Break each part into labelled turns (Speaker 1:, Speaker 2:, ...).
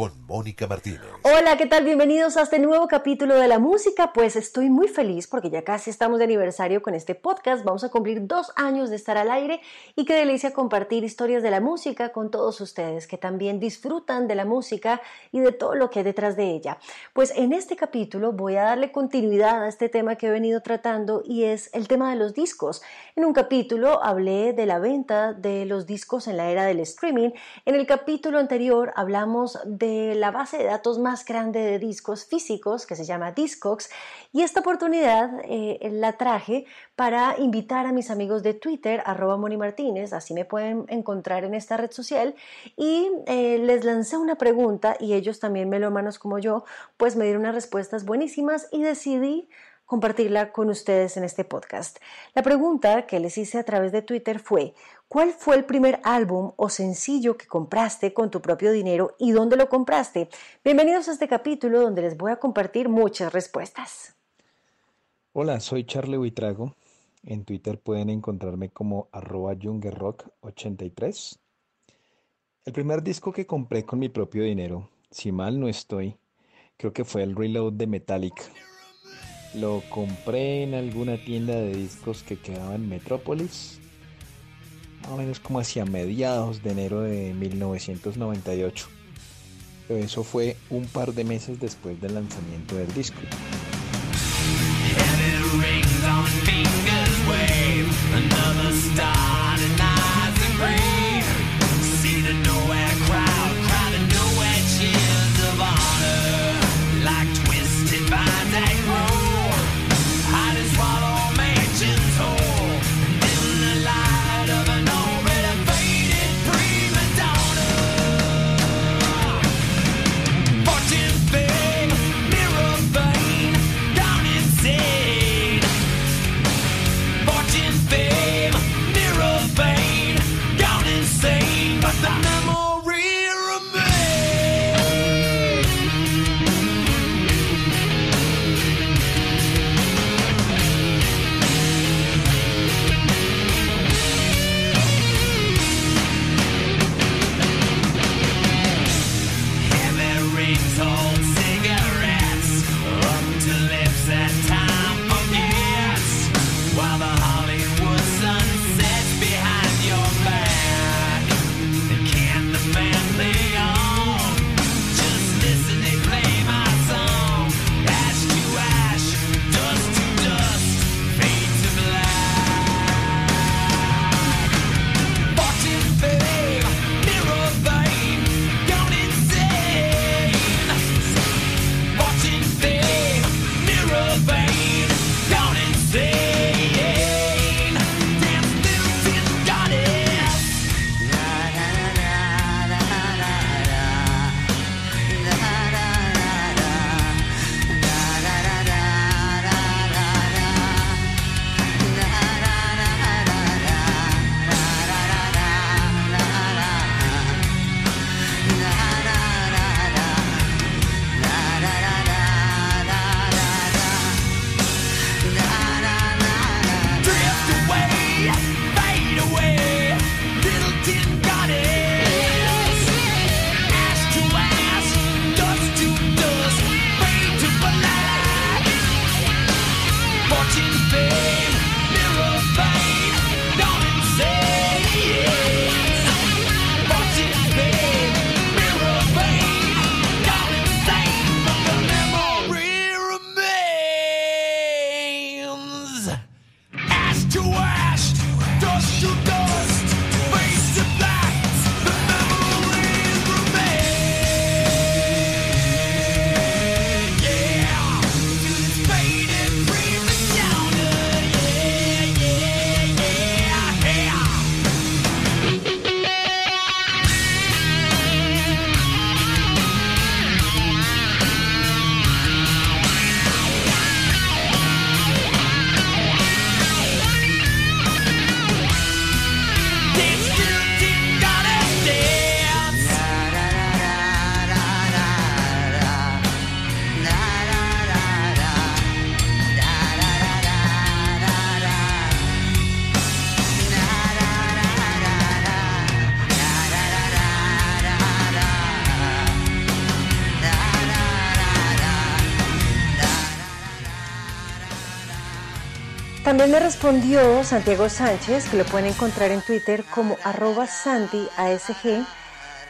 Speaker 1: con Mónica Martínez.
Speaker 2: Hola, ¿qué tal? Bienvenidos a este nuevo capítulo de la música. Pues estoy muy feliz porque ya casi estamos de aniversario con este podcast. Vamos a cumplir dos años de estar al aire y qué delicia compartir historias de la música con todos ustedes que también disfrutan de la música y de todo lo que hay detrás de ella. Pues en este capítulo voy a darle continuidad a este tema que he venido tratando y es el tema de los discos. En un capítulo hablé de la venta de los discos en la era del streaming. En el capítulo anterior hablamos de la base de datos más grande de discos físicos que se llama Discogs y esta oportunidad eh, la traje para invitar a mis amigos de Twitter, arroba Moni Martínez, así me pueden encontrar en esta red social y eh, les lancé una pregunta y ellos también melómanos como yo, pues me dieron unas respuestas buenísimas y decidí compartirla con ustedes en este podcast. La pregunta que les hice a través de Twitter fue, ¿cuál fue el primer álbum o sencillo que compraste con tu propio dinero y dónde lo compraste? Bienvenidos a este capítulo donde les voy a compartir muchas respuestas.
Speaker 3: Hola, soy Charlie Huitrago. En Twitter pueden encontrarme como arroba 83 El primer disco que compré con mi propio dinero, si mal no estoy, creo que fue el Reload de Metallica. Lo compré en alguna tienda de discos que quedaba en Metrópolis, más o menos como hacia mediados de enero de 1998. Pero eso fue un par de meses después del lanzamiento del disco.
Speaker 4: También me respondió Santiago Sánchez, que lo pueden encontrar en Twitter como arroba santiasg,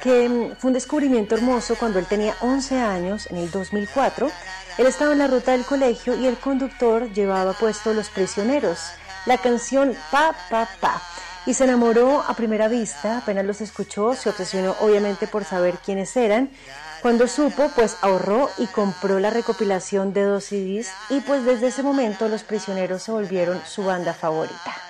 Speaker 4: que mm, fue un descubrimiento hermoso cuando él tenía 11 años, en el 2004. Él estaba en la ruta del colegio y el conductor llevaba puesto Los Prisioneros, la canción Pa, Pa, Pa. Y se enamoró a primera vista, apenas los escuchó, se obsesionó obviamente por saber quiénes eran cuando supo, pues ahorró y compró la recopilación de dos CDs y pues desde ese momento los prisioneros se volvieron su banda favorita.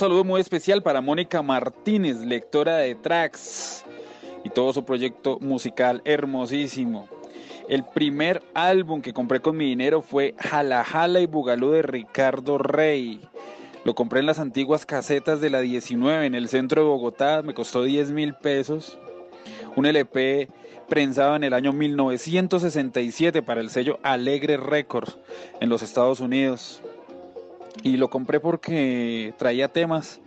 Speaker 5: saludo muy especial para Mónica Martínez, lectora de tracks y todo su proyecto musical hermosísimo. El primer álbum que compré con mi dinero fue Jala Jala y Bugalú de Ricardo Rey. Lo compré en las antiguas casetas de la 19 en el centro de Bogotá, me costó 10 mil pesos. Un LP prensado en el año 1967 para el sello Alegre Records en los Estados Unidos y lo compré porque traía temas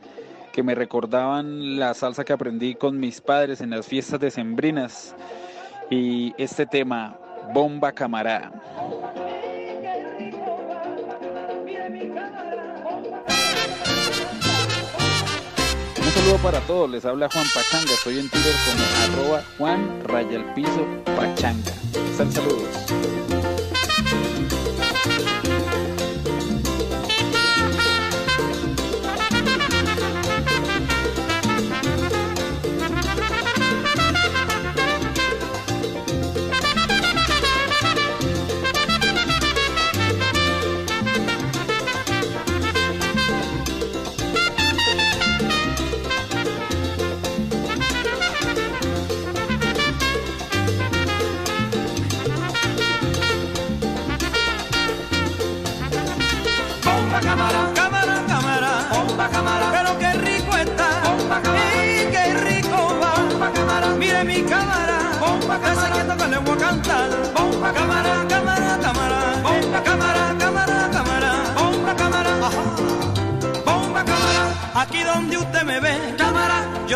Speaker 5: que me recordaban la salsa que aprendí con mis padres en las fiestas decembrinas y este tema, Bomba Camarada. Un saludo para todos, les habla Juan Pachanga, estoy en Twitter como arroba Juan Raya Piso Pachanga. saludos.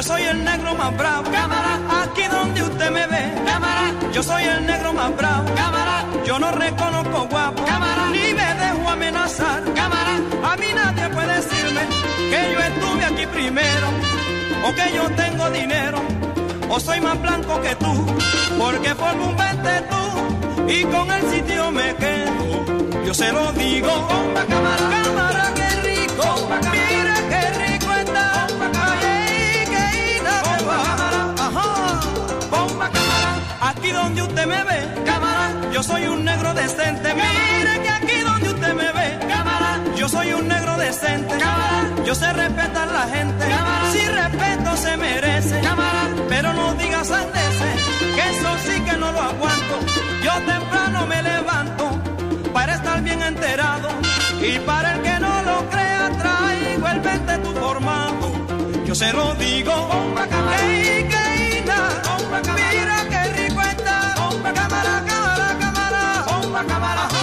Speaker 6: Soy el negro más bravo, cámara, aquí donde usted me ve, cámara, yo soy el negro más bravo, cámara, yo no reconozco guapo, cámara, ni me dejo amenazar, cámara, a mí nadie puede decirme que yo estuve aquí primero, o que yo tengo dinero, o soy más blanco que tú, porque formo un vente tú, y con el sitio me quedo, yo se lo digo, cámara, cámara, qué rico, aquí donde usted me ve, cámara, yo soy un negro decente, mire que aquí donde usted me ve, cámara, yo soy un negro decente, yo sé respetar la gente, si respeto se merece, cámara, pero no digas sandeces, que eso sí que no lo aguanto, yo temprano me levanto para estar bien enterado. Y para el que no lo crea traigo el 20 tu formato. Yo se lo digo, ey, que ina, mira qué
Speaker 7: Guacamara.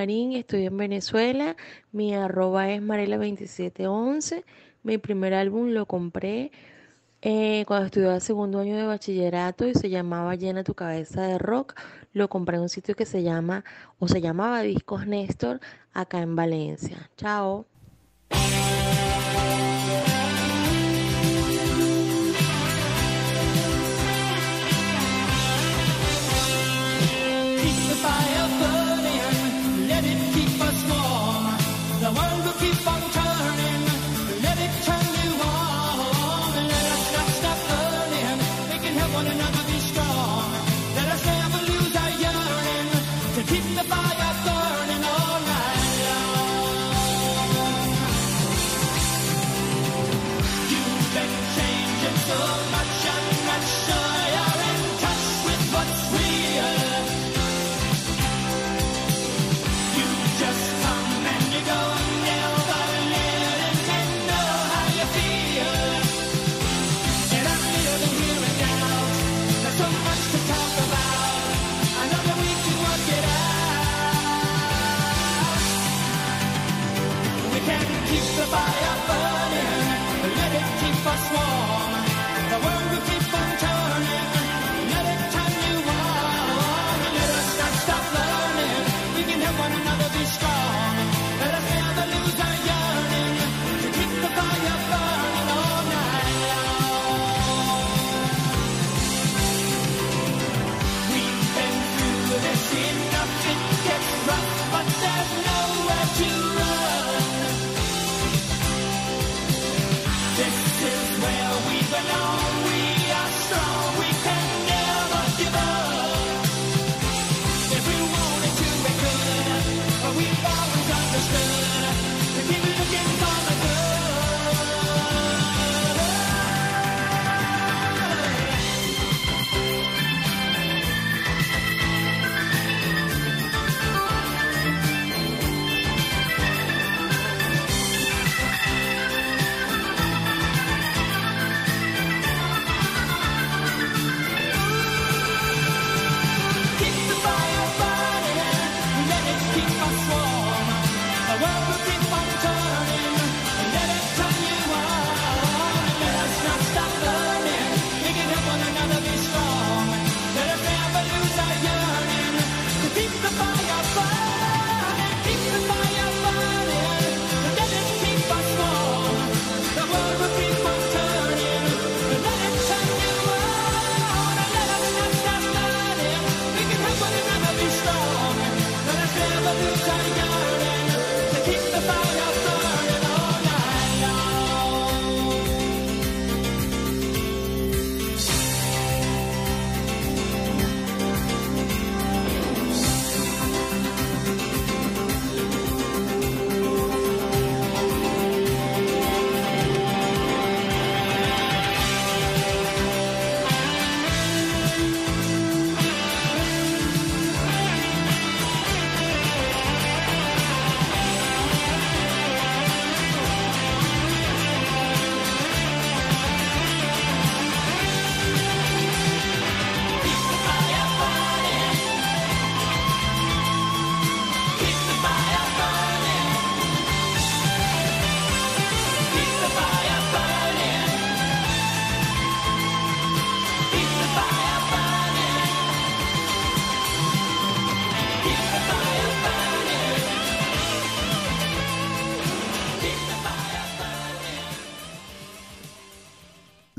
Speaker 7: Marín, estoy en Venezuela. Mi arroba es Marela2711. Mi primer álbum lo compré eh, cuando estudiaba segundo año de bachillerato y se llamaba Llena tu cabeza de rock. Lo compré en un sitio que se llama o se llamaba Discos Néstor acá en Valencia. Chao.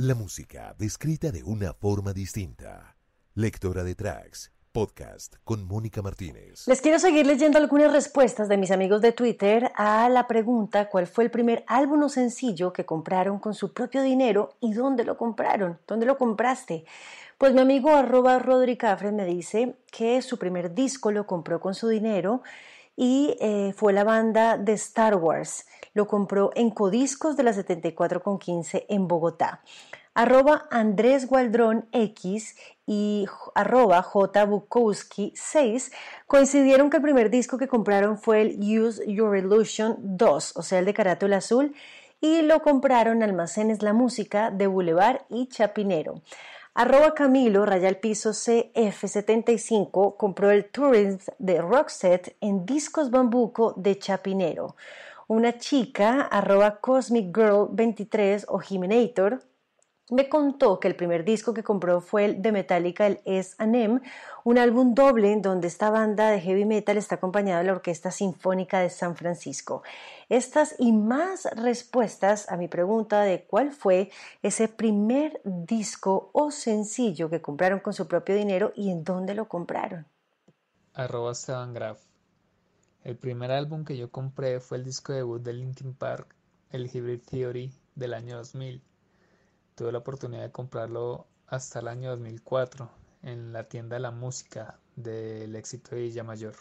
Speaker 1: La música descrita de una forma distinta. Lectora de tracks, podcast con Mónica Martínez.
Speaker 2: Les quiero seguir leyendo algunas respuestas de mis amigos de Twitter a la pregunta ¿cuál fue el primer álbum o sencillo que compraron con su propio dinero y dónde lo compraron? ¿Dónde lo compraste? Pues mi amigo arroba Rodri Cafre me dice que su primer disco lo compró con su dinero y eh, fue la banda de Star Wars. Lo compró en Codiscos de la 74 con 15 en Bogotá. Arroba Andrés Gualdrón X y arroba J. Bukowski 6 coincidieron que el primer disco que compraron fue el Use Your Illusion 2, o sea, el de carátula azul, y lo compraron en Almacenes La Música de Boulevard y Chapinero. Arroba Camilo, raya al piso CF75, compró el Tourism de Rockset en Discos Bambuco de Chapinero. Una chica, arroba Cosmic Girl 23 o Jimenator, me contó que el primer disco que compró fue el de Metallica, el Es Anem, un álbum doble en donde esta banda de heavy metal está acompañada de la Orquesta Sinfónica de San Francisco. Estas y más respuestas a mi pregunta de cuál fue ese primer disco o sencillo que compraron con su propio dinero y en dónde lo compraron.
Speaker 8: Arroba Graf. El primer álbum que yo compré fue el disco debut de Linkin Park, el Hybrid Theory del año 2000 Tuve la oportunidad de comprarlo hasta el año 2004 en la tienda La Música del éxito de Villa Mayor,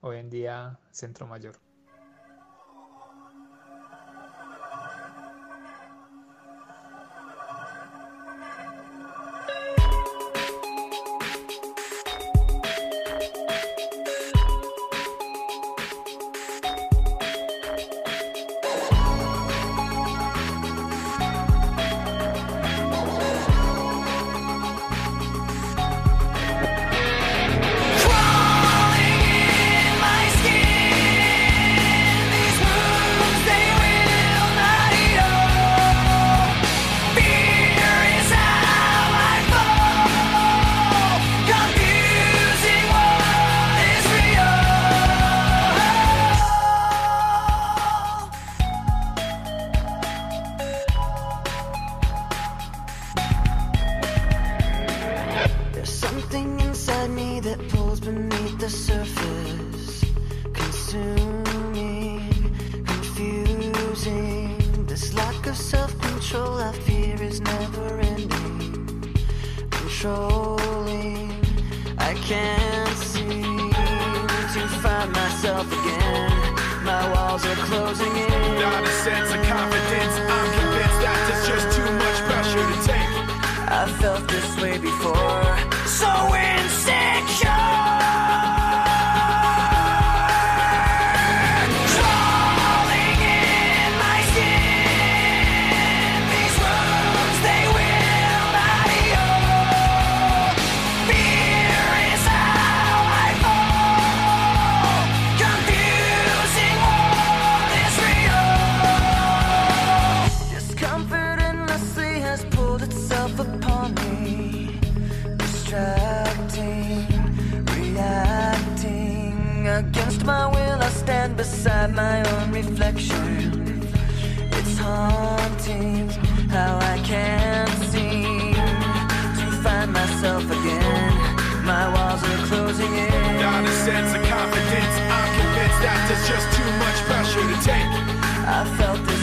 Speaker 8: hoy en día Centro Mayor.
Speaker 9: stand beside my own reflection. It's haunting how I can't seem to find myself again. My walls are closing in. Not
Speaker 10: a sense of confidence. I'm convinced that there's just too much pressure to take.
Speaker 9: I felt this.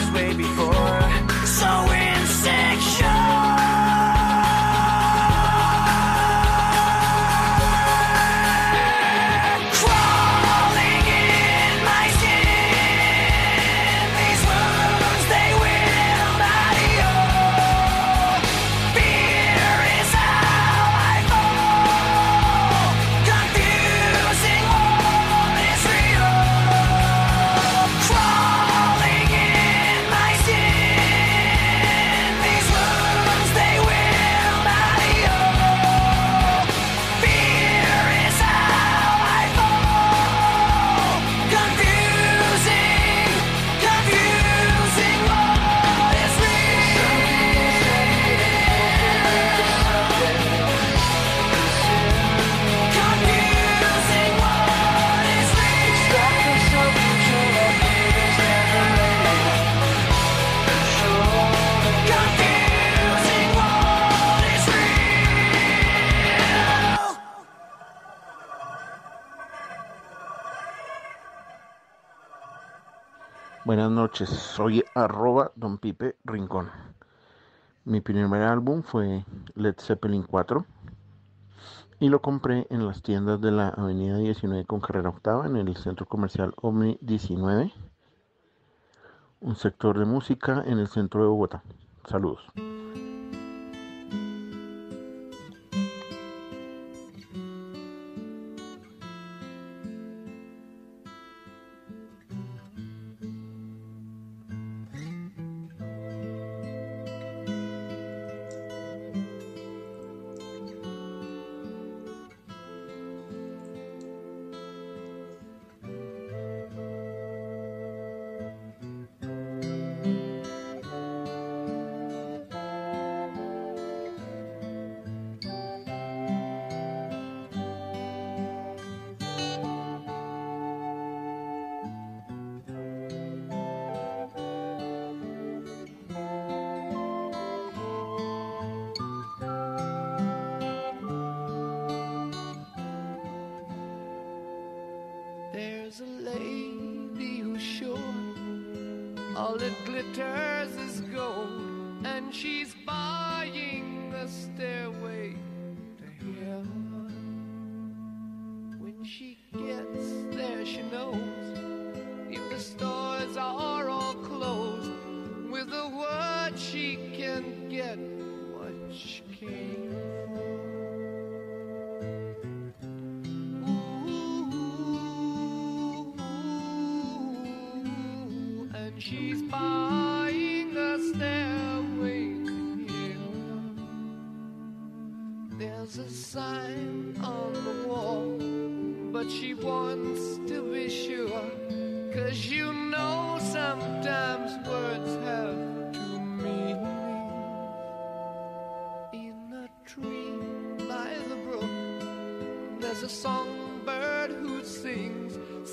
Speaker 11: Buenas noches, soy arroba Don Pipe Rincón. Mi primer álbum fue Led Zeppelin 4 y lo compré en las tiendas de la Avenida 19 con Carrera Octava en el Centro Comercial Omni 19, un sector de música en el centro de Bogotá. Saludos.
Speaker 12: All that glitters is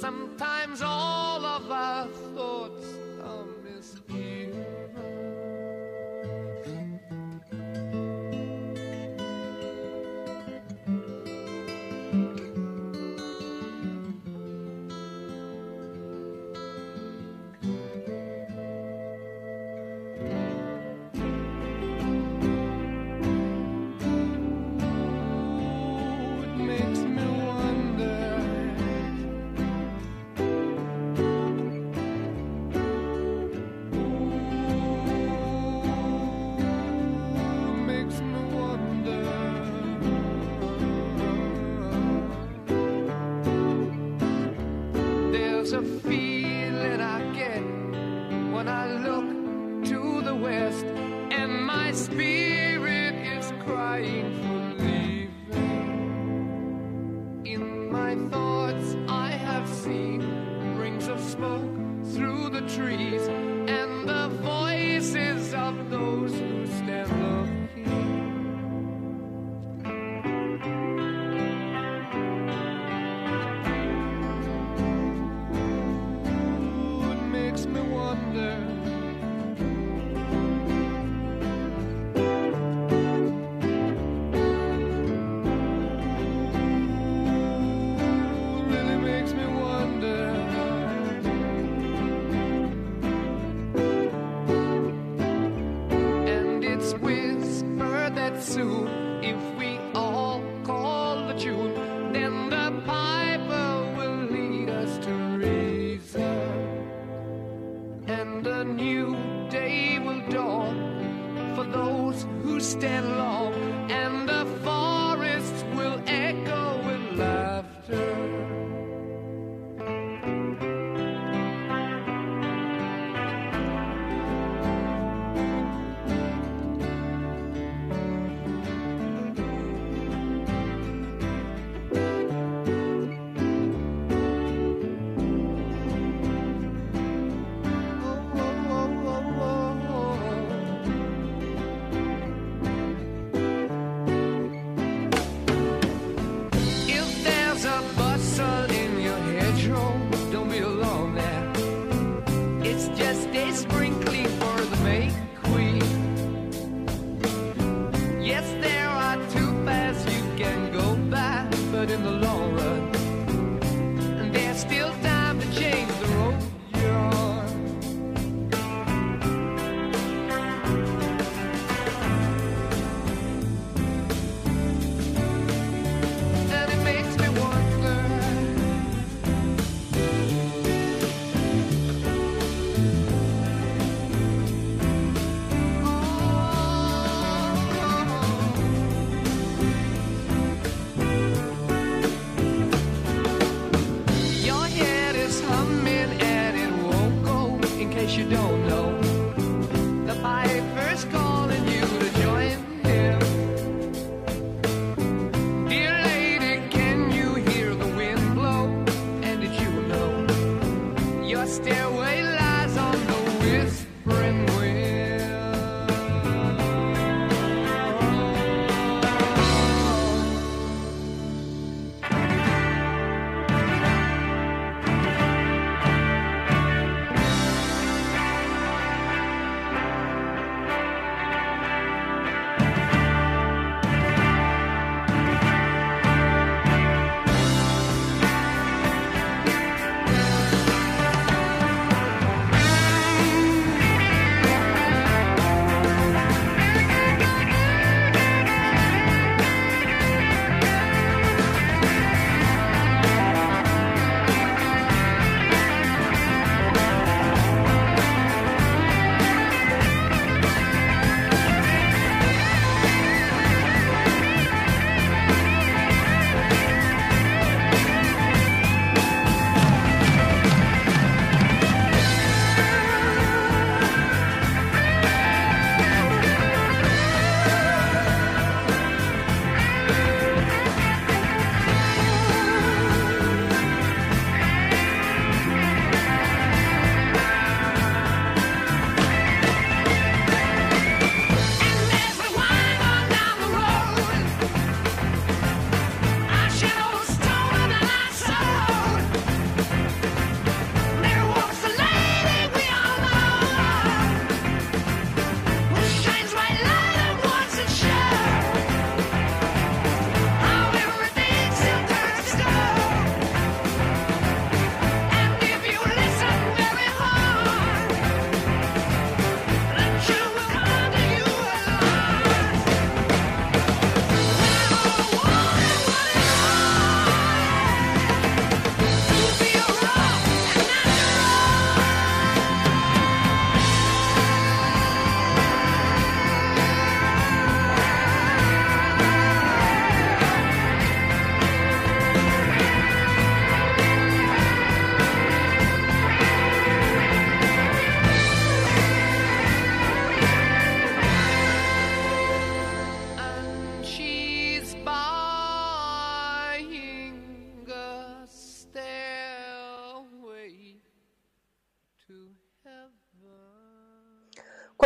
Speaker 12: Sometimes all of our thoughts are
Speaker 2: misused.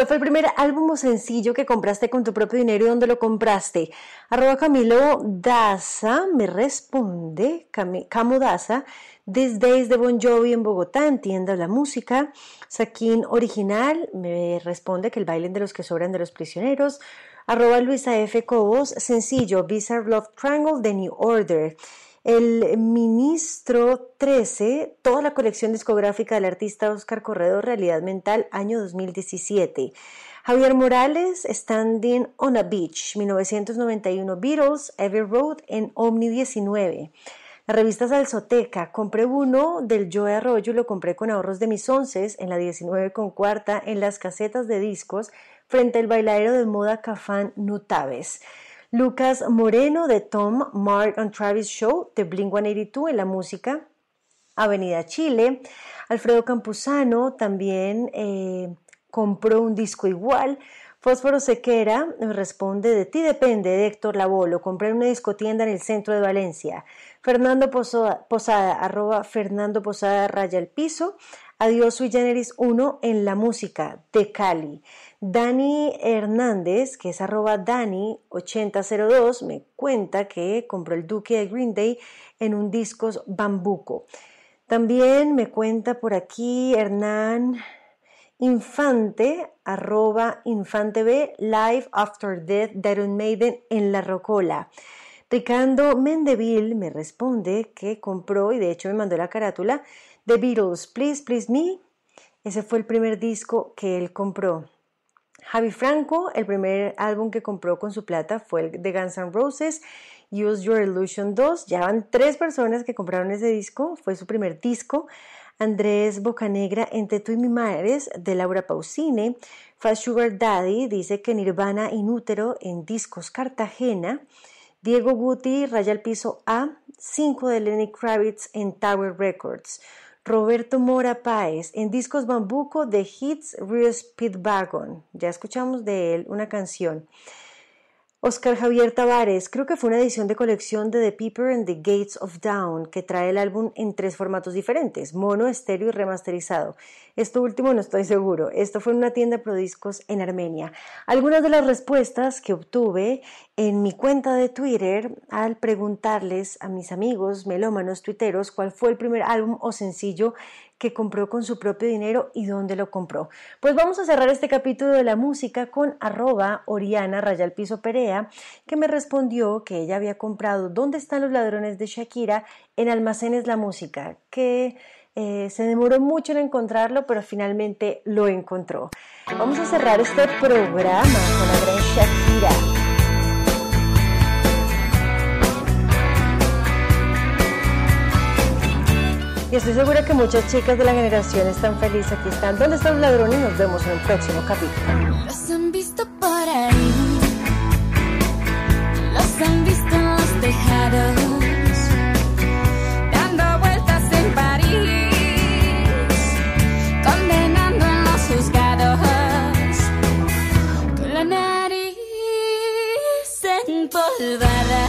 Speaker 2: Fue el primer álbum o sencillo que compraste con tu propio dinero y dónde lo compraste? Arroba Camilo Daza me responde, Camo Daza, These Days de Bon Jovi en Bogotá, entienda la música. Saquín Original me responde que el baile de los que sobran de los prisioneros. Arroba Luisa F. Cobos, sencillo, Bizarre Love Triangle de New Order. El Ministro 13, toda la colección discográfica del artista Oscar Corredor, Realidad Mental, año 2017. Javier Morales, Standing on a Beach, 1991, Beatles, Every Road en Omni 19. La revista Salsoteca, compré uno del Joe Arroyo y lo compré con ahorros de mis onces en la 19 con cuarta en las casetas de discos frente al bailadero de moda Cafán Nutaves. Lucas Moreno de Tom, Mark and Travis Show de Blink 182 en la música. Avenida Chile. Alfredo Campuzano también eh, compró un disco igual. Fósforo Sequera responde de ti depende de Héctor Lo Compré en una discotienda en el centro de Valencia. Fernando Posada, Posada arroba Fernando Posada raya el piso. Adiós sui generis 1 en la música de Cali. Dani Hernández, que es arroba Dani8002, me cuenta que compró el Duque de Green Day en un discos bambuco. También me cuenta por aquí Hernán Infante, arroba Infante B, Live After Death de Iron Maiden en La Rocola. Ricardo Mendeville me responde que compró y de hecho me mandó la carátula The Beatles, Please Please Me. Ese fue el primer disco que él compró. Javi Franco, el primer álbum que compró con su plata fue el de Guns N' Roses, Use Your Illusion 2. Ya van tres personas que compraron ese disco, fue su primer disco. Andrés Bocanegra, Entre tú y mi madres, de Laura Pausine. Fast Sugar Daddy dice que Nirvana Inútero en Discos Cartagena. Diego Guti, Raya al Piso A. 5 de Lenny Kravitz en Tower Records. Roberto Mora Páez en Discos Bambuco de Hits Real Speedwagon. Ya escuchamos de él una canción. Oscar Javier Tavares, creo que fue una edición de colección de The Peeper and the Gates of Down, que trae el álbum en tres formatos diferentes, mono, estéreo y remasterizado. Esto último no estoy seguro. Esto fue en una tienda de discos en Armenia. Algunas de las respuestas que obtuve en mi cuenta de Twitter al preguntarles a mis amigos melómanos tuiteros cuál fue el primer álbum o sencillo que compró con su propio dinero y dónde lo compró. Pues vamos a cerrar este capítulo de la música con arroba Oriana Rayal Piso Perea, que me respondió que ella había comprado ¿Dónde están los ladrones de Shakira? en Almacenes La Música, que eh, se demoró mucho en encontrarlo, pero finalmente lo encontró. Vamos a cerrar este programa con la gran Shakira. Y estoy segura que muchas chicas de la generación están felices. Aquí están. ¿Dónde están los ladrones? Nos vemos en el próximo capítulo.
Speaker 13: Los han visto por ahí. Los han visto en los tejados. Dando vueltas en París. Condenando en los juzgados. Con la nariz empolvada.